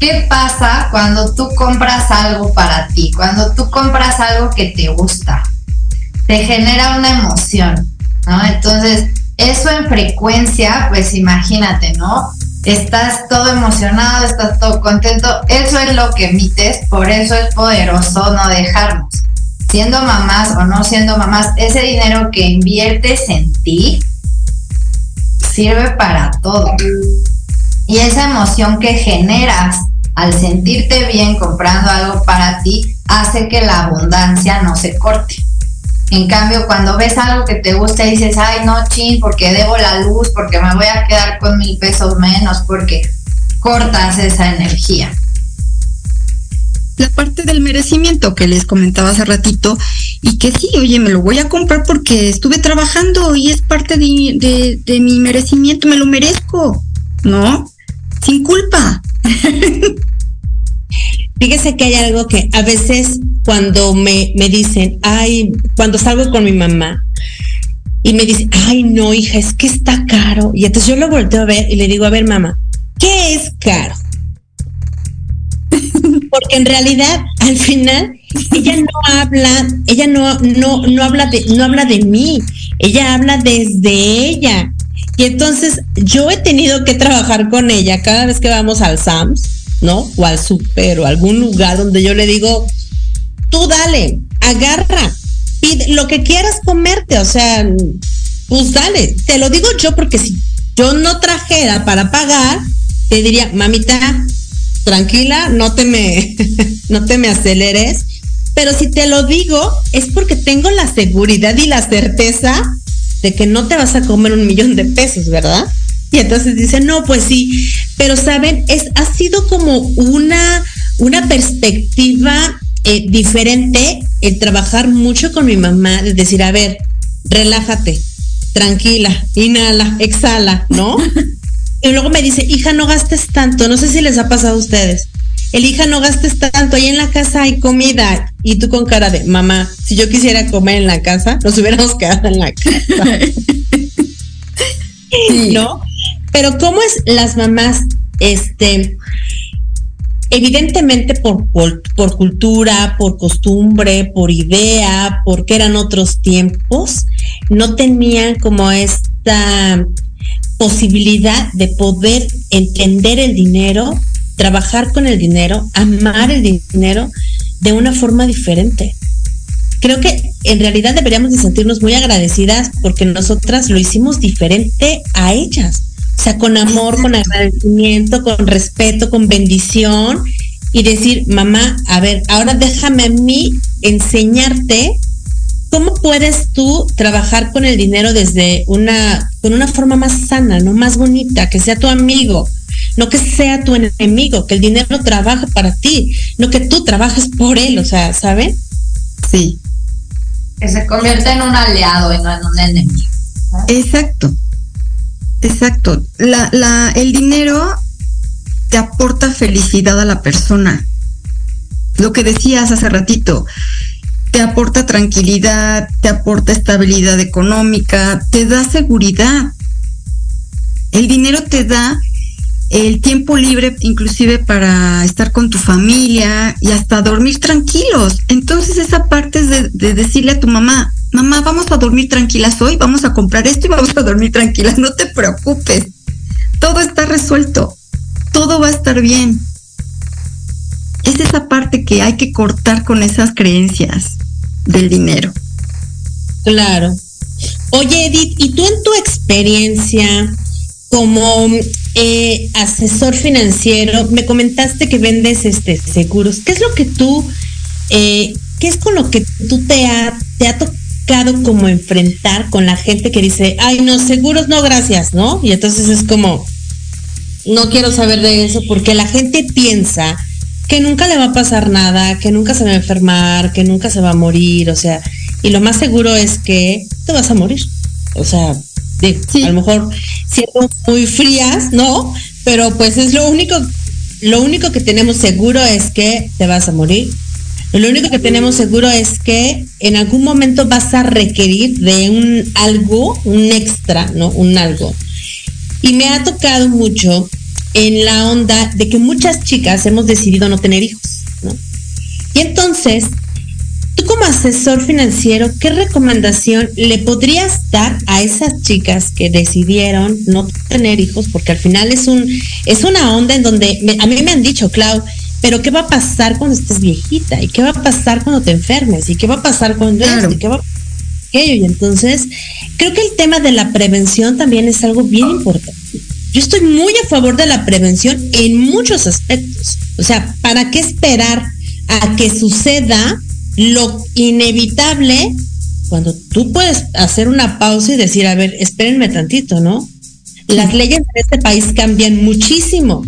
¿Qué pasa cuando tú compras algo para ti? Cuando tú compras algo que te gusta, te genera una emoción, ¿no? Entonces, eso en frecuencia, pues imagínate, ¿no? Estás todo emocionado, estás todo contento, eso es lo que emites, por eso es poderoso no dejarnos. Siendo mamás o no siendo mamás, ese dinero que inviertes en ti sirve para todo. Y esa emoción que generas al sentirte bien comprando algo para ti, hace que la abundancia no se corte. En cambio, cuando ves algo que te gusta y dices, ay, no, chin, porque debo la luz, porque me voy a quedar con mil pesos menos, porque cortas esa energía. La parte del merecimiento que les comentaba hace ratito, y que sí, oye, me lo voy a comprar porque estuve trabajando y es parte de, de mi merecimiento, me lo merezco, ¿no? Sin culpa. Fíjese que hay algo que a veces cuando me, me dicen, ay, cuando salgo con mi mamá y me dice, ay, no, hija, es que está caro. Y entonces yo lo volteo a ver y le digo, a ver, mamá, ¿qué es caro? Porque en realidad, al final, ella no habla, ella no, no, no habla de, no habla de mí, ella habla desde ella. Y entonces yo he tenido que trabajar con ella cada vez que vamos al SAMS, ¿no? O al super o algún lugar donde yo le digo, tú dale, agarra, pide lo que quieras comerte, o sea, pues dale. Te lo digo yo porque si yo no trajera para pagar, te diría, mamita, tranquila, no te me, no te me aceleres. Pero si te lo digo, es porque tengo la seguridad y la certeza de que no te vas a comer un millón de pesos, ¿verdad? Y entonces dice, no, pues sí, pero saben, es, ha sido como una, una perspectiva eh, diferente el trabajar mucho con mi mamá, de decir, a ver, relájate, tranquila, inhala, exhala, ¿no? y luego me dice, hija, no gastes tanto, no sé si les ha pasado a ustedes. El hija, no gastes tanto, ahí en la casa hay comida. Y tú con cara de, mamá, si yo quisiera comer en la casa, nos hubiéramos quedado en la casa. ¿No? Pero ¿cómo es las mamás, este, evidentemente por, por, por, cultura, por costumbre, por idea, porque eran otros tiempos, no tenían como esta posibilidad de poder entender el dinero trabajar con el dinero, amar el dinero de una forma diferente. Creo que en realidad deberíamos de sentirnos muy agradecidas porque nosotras lo hicimos diferente a ellas. O sea, con amor, con agradecimiento, con respeto, con bendición y decir, mamá, a ver, ahora déjame a mí enseñarte ¿cómo puedes tú trabajar con el dinero desde una, con una forma más sana, no más bonita, que sea tu amigo, no que sea tu enemigo, que el dinero trabaje para ti, no que tú trabajes por él, o sea, ¿saben? Sí. Que se convierta en un aliado y no en un enemigo. Exacto. Exacto. La, la, el dinero te aporta felicidad a la persona. Lo que decías hace ratito, te aporta tranquilidad, te aporta estabilidad económica, te da seguridad. El dinero te da el tiempo libre inclusive para estar con tu familia y hasta dormir tranquilos. Entonces esa parte es de, decirle a tu mamá, mamá, vamos a dormir tranquilas hoy, vamos a comprar esto y vamos a dormir tranquilas, no te preocupes. Todo está resuelto, todo va a estar bien. Es esa parte que hay que cortar con esas creencias del dinero. Claro. Oye, Edith, ¿y tú en tu experiencia como eh, asesor financiero, me comentaste que vendes este seguros. ¿Qué es lo que tú, eh, qué es con lo que tú te ha, te ha tocado como enfrentar con la gente que dice, ay, no, seguros no, gracias, ¿no? Y entonces es como, no quiero saber de eso porque la gente piensa que nunca le va a pasar nada, que nunca se va a enfermar, que nunca se va a morir, o sea, y lo más seguro es que te vas a morir. O sea, a lo mejor siendo muy frías, ¿no? Pero pues es lo único, lo único que tenemos seguro es que te vas a morir. Lo único que tenemos seguro es que en algún momento vas a requerir de un algo, un extra, ¿no? Un algo. Y me ha tocado mucho en la onda de que muchas chicas hemos decidido no tener hijos, ¿no? Y entonces como asesor financiero, ¿qué recomendación le podrías dar a esas chicas que decidieron no tener hijos? Porque al final es un es una onda en donde a mí me han dicho, Clau, pero ¿qué va a pasar cuando estés viejita? ¿Y qué va a pasar cuando te enfermes? ¿Y qué va a pasar cuando ¿Y qué va a aquello? Y entonces, creo que el tema de la prevención también es algo bien importante. Yo estoy muy a favor de la prevención en muchos aspectos. O sea, ¿para qué esperar a que suceda lo inevitable cuando tú puedes hacer una pausa y decir, a ver, espérenme tantito, ¿no? Las leyes en este país cambian muchísimo.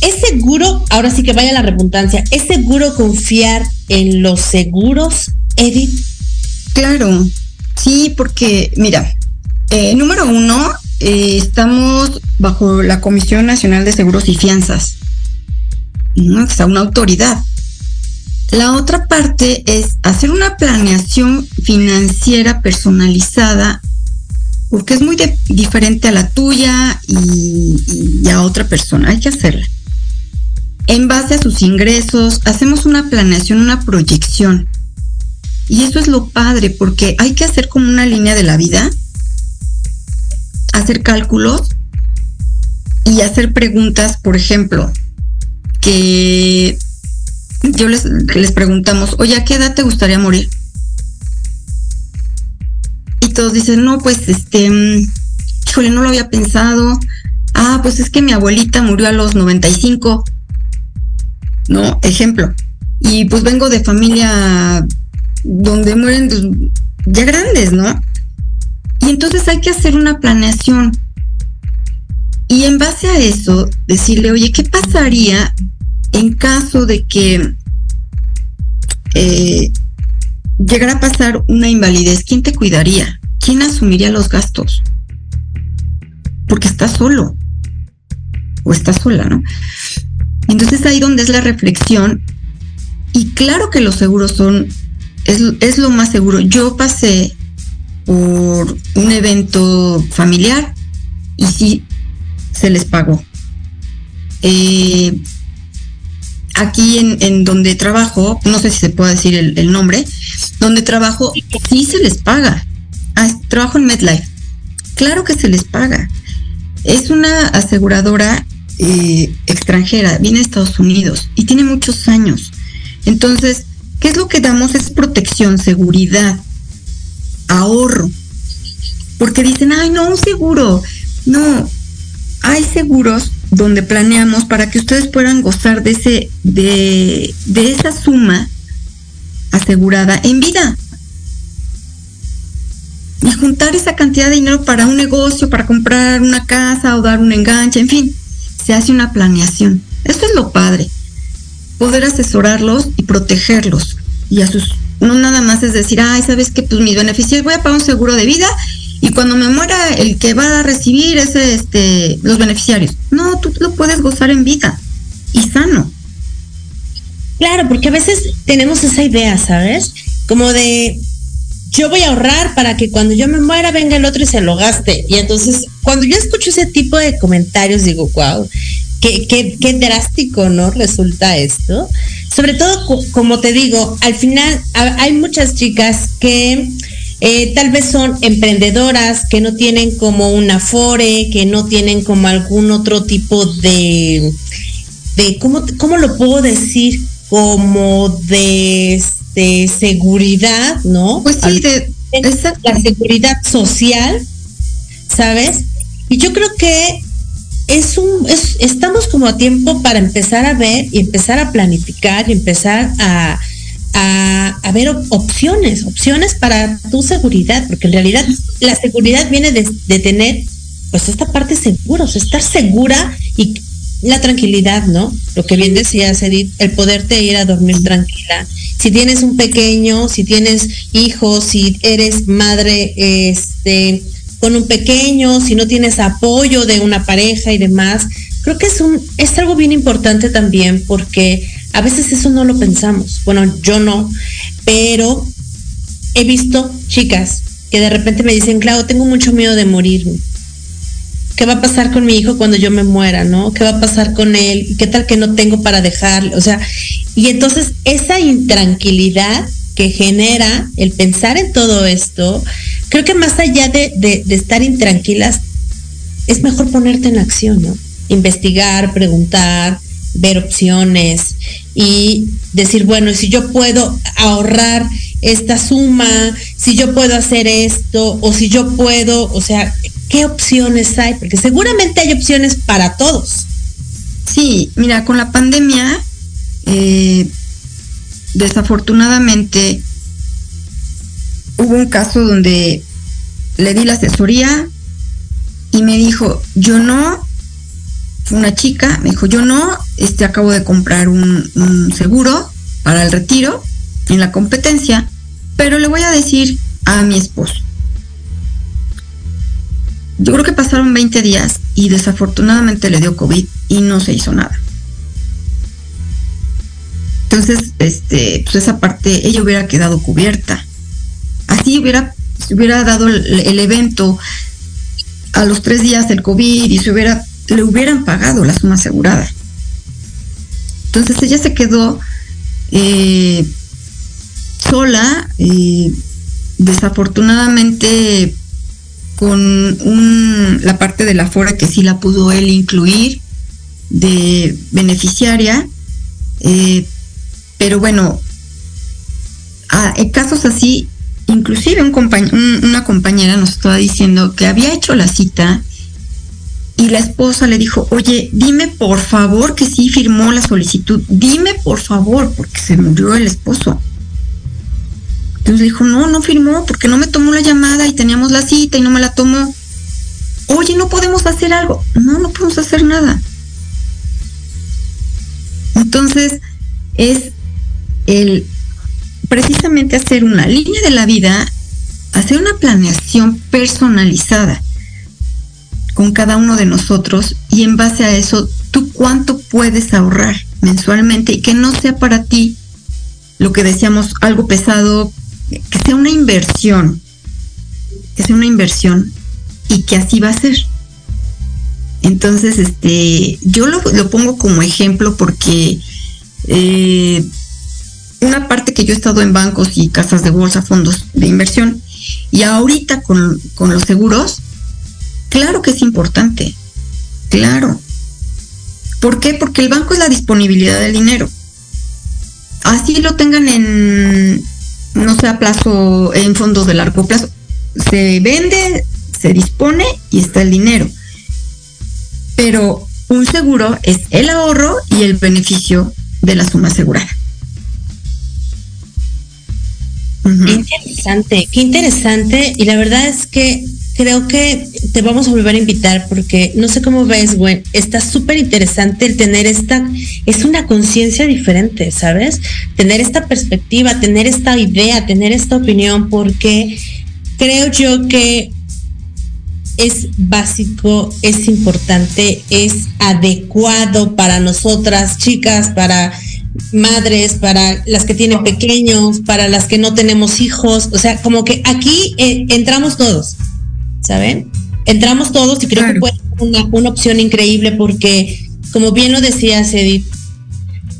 ¿Es seguro, ahora sí que vaya la redundancia, ¿es seguro confiar en los seguros, Edith? Claro, sí, porque, mira, eh, número uno, eh, estamos bajo la Comisión Nacional de Seguros y Fianzas, ¿no? o sea, una autoridad. La otra parte es hacer una planeación financiera personalizada, porque es muy diferente a la tuya y, a otra persona. Hay que hacerla. En base a sus ingresos, hacemos una planeación, una proyección. Y eso es lo padre, porque hay que hacer como una línea de la vida, hacer cálculos y hacer preguntas, por ejemplo, que yo les, les preguntamos, oye, ¿a qué edad te gustaría morir? Y todos dicen, no, pues este, híjole, no lo había pensado. Ah, pues es que mi abuelita murió a los 95. No, ejemplo. Y pues vengo de familia donde mueren pues, ya grandes, ¿no? Y entonces hay que hacer una planeación. Y en base a eso, decirle, oye, ¿qué pasaría en caso de que eh, llegara a pasar una invalidez, ¿quién te cuidaría? ¿Quién asumiría los gastos? Porque estás solo o estás sola, ¿no? Entonces ahí donde es la reflexión y claro que los seguros son, es, lo más seguro. Yo pasé por un evento familiar y sí se les pagó. Eh, aquí en, donde trabajo, no sé si se puede decir el, nombre, donde trabajo, sí se les paga. Ah, trabajo en MedLife. Claro que se les paga. Es una aseguradora eh, extranjera, viene de Estados Unidos y tiene muchos años. Entonces, ¿qué es lo que damos? Es protección, seguridad, ahorro. Porque dicen, ay, no, un seguro. No, hay seguros donde planeamos para que ustedes puedan gozar de ese de, esa suma asegurada en vida. y juntar esa cantidad de dinero para un negocio, para comprar una casa o dar un enganche, en fin, se hace una planeación. Esto es lo padre, poder asesorarlos y protegerlos y a sus no nada más es decir, ay, sabes que pues mis beneficios voy a pagar un seguro de vida y cuando me muera el que va a recibir es este los beneficiarios. No, tú lo puedes gozar en vida y sano. Claro, porque a veces tenemos esa idea, ¿sabes? Como de yo voy a ahorrar para que cuando yo me muera venga el otro y se lo gaste. Y entonces, cuando yo escucho ese tipo de comentarios, digo, wow, qué, qué, qué drástico, ¿no? Resulta esto. Sobre todo, como te digo, al final hay muchas chicas que eh, tal vez son emprendedoras, que no tienen como una afore, que no tienen como algún otro tipo de, de ¿cómo, cómo lo puedo decir? Como de, de seguridad, ¿no? Pues sí, de la seguridad social, ¿sabes? Y yo creo que es un, es, estamos como a tiempo para empezar a ver y empezar a planificar y empezar a, a, ver opciones, opciones para tu seguridad, porque en realidad la seguridad viene de, tener pues esta parte segura, o estar segura y la tranquilidad, ¿no? Lo que bien decías, Edith, el poderte ir a dormir tranquila. Si tienes un pequeño, si tienes hijos, si eres madre, este, con un pequeño, si no tienes apoyo de una pareja y demás, creo que es un, es algo bien importante también porque a veces eso no lo pensamos. Bueno, yo no, pero he visto chicas que de repente me dicen, claro, tengo mucho miedo de morirme. ¿Qué va a pasar con mi hijo cuando yo me muera, no? ¿Qué va a pasar con él? ¿Qué tal que no tengo para dejarle? O sea, y entonces esa intranquilidad que genera el pensar en todo esto, creo que más allá de, de, estar intranquilas, es mejor ponerte en acción, ¿no? Investigar, preguntar, ver opciones y decir, bueno, si yo puedo ahorrar esta suma, si yo puedo hacer esto, o si yo puedo, o sea, ¿qué opciones hay? Porque seguramente hay opciones para todos. Sí, mira, con la pandemia, eh, desafortunadamente hubo un caso donde le di la asesoría y me dijo, yo no, una chica, me dijo, yo no, este acabo de comprar un, seguro para el retiro en la competencia, pero le voy a decir a mi esposo. Yo creo que pasaron 20 días y desafortunadamente le dio COVID y no se hizo nada. Entonces, este, pues esa parte, ella hubiera quedado cubierta. Así hubiera, se hubiera dado el, evento a los tres días del COVID y se hubiera, le hubieran pagado la suma asegurada. Entonces ella se quedó eh, sola, eh, desafortunadamente con un, la parte de la fora que sí la pudo él incluir de beneficiaria, eh, pero bueno, en casos así, inclusive un una compañera nos estaba diciendo que había hecho la cita y la esposa le dijo, oye, dime por favor que sí firmó la solicitud, dime por favor, porque se murió el esposo. Entonces dijo, no, no firmó porque no me tomó la llamada y teníamos la cita y no me la tomó. Oye, no podemos hacer algo. No, no podemos hacer nada. Entonces, es el precisamente hacer una línea de la vida, hacer una planeación personalizada con cada uno de nosotros y en base a eso, tú cuánto puedes ahorrar mensualmente y que no sea para ti lo que decíamos algo pesado, que sea una inversión, que sea una inversión y que así va a ser. Entonces, este, yo lo, pongo como ejemplo porque eh, una parte que yo he estado en bancos y casas de bolsa, fondos de inversión, y ahorita con, los seguros, claro que es importante, claro. ¿Por qué? Porque el banco es la disponibilidad del dinero. Así lo tengan en, no sé, a plazo, en fondos de largo plazo. Se vende, se dispone y está el dinero. Pero un seguro es el ahorro y el beneficio de la suma asegurada. Bien interesante, qué interesante. Y la verdad es que creo que te vamos a volver a invitar porque no sé cómo ves, Gwen, está súper interesante el tener esta, es una conciencia diferente, ¿sabes? Tener esta perspectiva, tener esta idea, tener esta opinión, porque creo yo que es básico, es importante, es adecuado para nosotras, chicas, para madres, para las que tienen pequeños, para las que no tenemos hijos, o sea, como que aquí eh, entramos todos. ¿Saben? Entramos todos y creo que puede ser una, una opción increíble porque, como bien lo decías, Edith,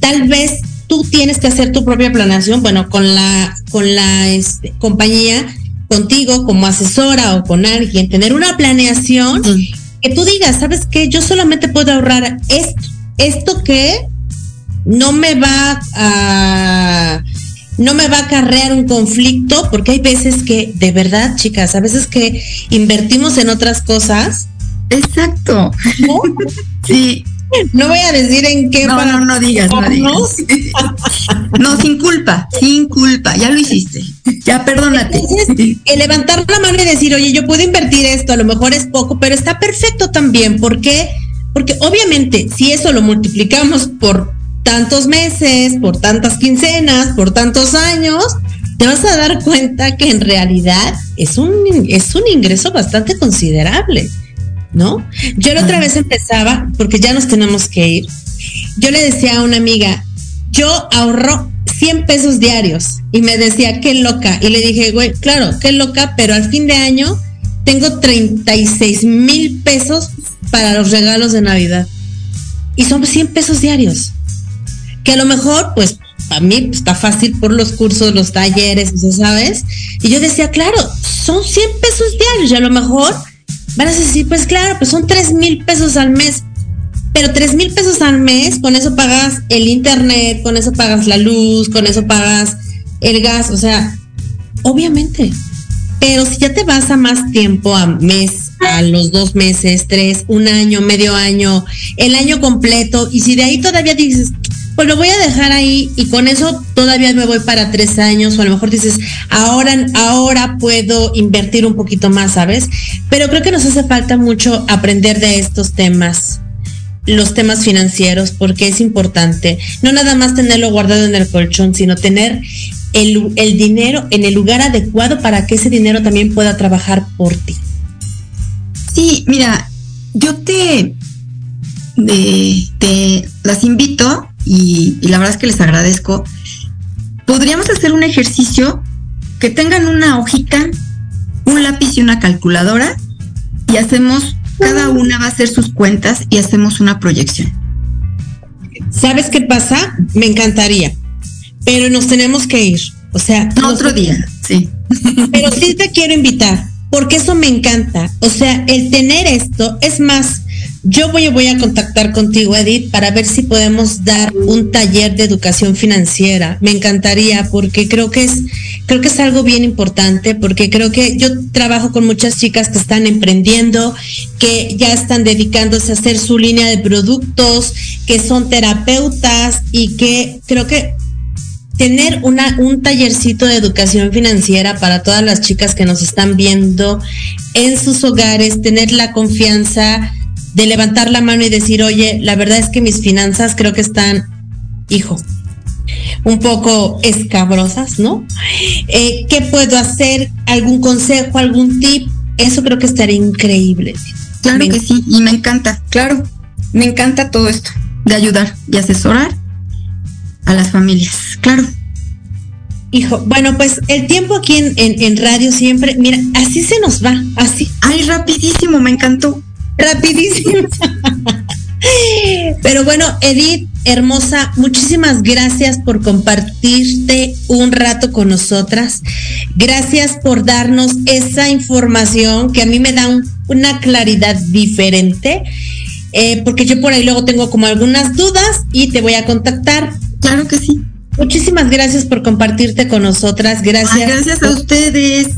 tal vez tú tienes que hacer tu propia planeación, bueno, con la, con la este, compañía, contigo como asesora o con alguien, tener una planeación que tú digas, ¿sabes qué? Yo solamente puedo ahorrar esto, esto que no me va a no me va a acarrear un conflicto, porque hay veces que, de verdad, chicas, a veces que invertimos en otras cosas. Exacto. ¿no? sí. No voy a decir en qué. No, no, no digas, no digas. no, sin culpa, sin culpa, ya lo hiciste. Ya perdónate. el levantar la mano y decir, oye, yo puedo invertir esto, a lo mejor es poco, pero está perfecto también. ¿Por qué? Porque obviamente, si eso lo multiplicamos por tantos meses, por tantas quincenas, por tantos años, te vas a dar cuenta que en realidad es un, es un ingreso bastante considerable, ¿no? Yo la otra vez empezaba, porque ya nos tenemos que ir, yo le decía a una amiga, yo ahorro 100 pesos diarios y me decía, qué loca. Y le dije, güey, claro, qué loca, pero al fin de año tengo 36 mil pesos para los regalos de Navidad. Y son 100 pesos diarios que a lo mejor, pues, a mí está fácil por los cursos, los talleres, ¿sabes? Y yo decía, claro, son 100 pesos diarios y a lo mejor van a decir, pues claro, pues son 3 mil pesos al mes. Pero 3 mil pesos al mes, con eso pagas el internet, con eso pagas la luz, con eso pagas el gas, o sea, obviamente. Pero si ya te vas a más tiempo, a mes, a los dos meses, tres, un año, medio año, el año completo, y si de ahí todavía dices, pues lo voy a dejar ahí y con eso todavía me voy para tres años o a lo mejor dices, ahora, ahora puedo invertir un poquito más, ¿sabes? Pero creo que nos hace falta mucho aprender de estos temas los temas financieros porque es importante no nada más tenerlo guardado en el colchón, sino tener el, dinero en el lugar adecuado para que ese dinero también pueda trabajar por ti. Sí, mira, yo te, te las invito y, la verdad es que les agradezco. Podríamos hacer un ejercicio que tengan una hojita, un lápiz y una calculadora y hacemos, cada una va a hacer sus cuentas y hacemos una proyección. ¿Sabes qué pasa? Me encantaría, pero nos tenemos que ir. O sea, otro día, sí. Pero sí te quiero invitar, porque eso me encanta. O sea, el tener esto, es más, yo voy, voy a contactar contigo, Edith, para ver si podemos dar un taller de educación financiera. Me encantaría porque creo que es, creo que es algo bien importante, porque creo que yo trabajo con muchas chicas que están emprendiendo, que ya están dedicándose a hacer su línea de productos, que son terapeutas y que creo que tener una, un tallercito de educación financiera para todas las chicas que nos están viendo en sus hogares, tener la confianza de levantar la mano y decir, oye, la verdad es que mis finanzas creo que están, hijo, un poco escabrosas, ¿no? Eh, ¿Qué puedo hacer? ¿Algún consejo, algún tip? Eso creo que estaría increíble. Claro que sí, y me encanta, claro, me encanta todo esto, de ayudar y asesorar a las familias, claro. Hijo, bueno, pues el tiempo aquí en, en radio siempre, mira, así se nos va, así. Ay, rapidísimo, me encantó rapidísimo. Pero bueno, Edith, hermosa, muchísimas gracias por compartirte un rato con nosotras. Gracias por darnos esa información que a mí me da una claridad diferente, eh, porque yo por ahí luego tengo como algunas dudas y te voy a contactar. Claro que sí. Muchísimas gracias por compartirte con nosotras. Gracias. gracias a ustedes.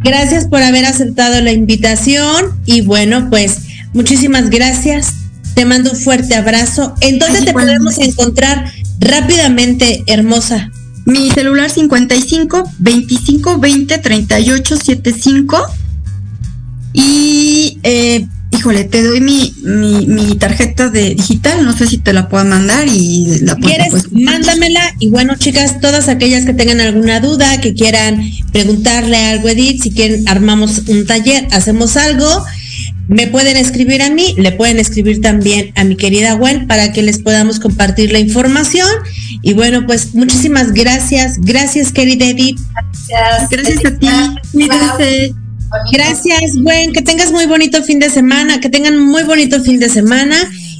Gracias por haber aceptado la invitación y bueno, pues Muchísimas gracias. Te mando un fuerte abrazo. ¿En dónde te podemos encontrar rápidamente, hermosa? Mi celular 55 25 20 38 75 y eh, híjole, te doy mi, mi, mi, tarjeta de digital, no sé si te la puedo mandar y la puedo. ¿Quieres? Pues, mándamela y bueno, chicas, todas aquellas que tengan alguna duda, que quieran preguntarle algo a Edith, si quieren armamos un taller, hacemos algo, me pueden escribir a mí, le pueden escribir también a mi querida Gwen para que les podamos compartir la información. Y bueno, pues muchísimas gracias. Gracias, querida Edith. Gracias, gracias a ti. Gracias, Gwen. Que tengas muy bonito fin de semana. Que tengan muy bonito fin de semana.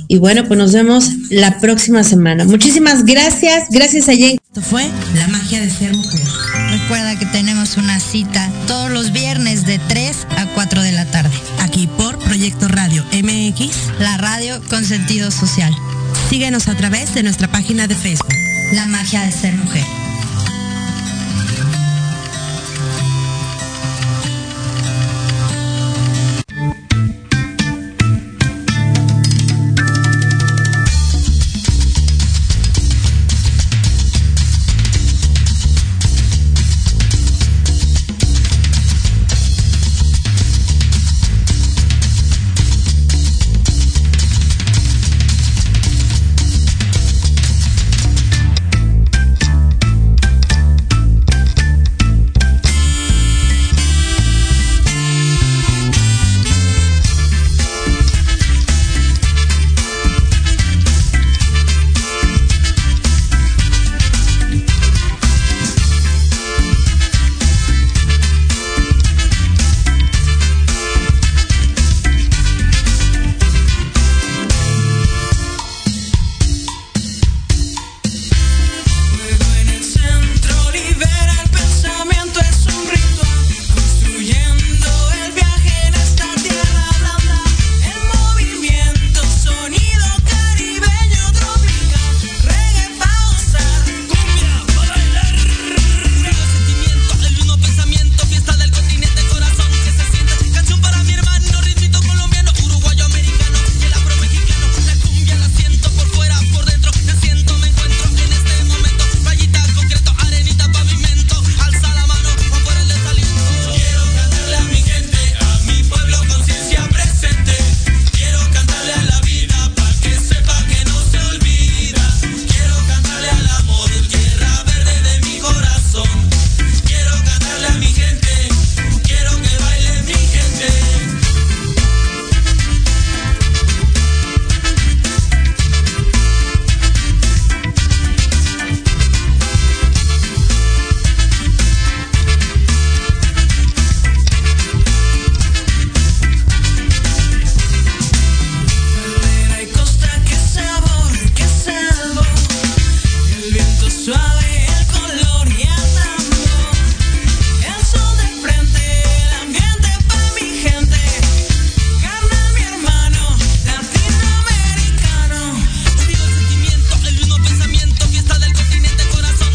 Y bueno, pues nos vemos la próxima semana. Muchísimas gracias. Gracias a Jen. Esto fue La magia de ser mujer. Recuerda que tenemos una cita todos los viernes de 3 a 4 de la tarde. Proyecto Radio MX. La radio con sentido social. Síguenos a través de nuestra página de Facebook. La magia de ser mujer.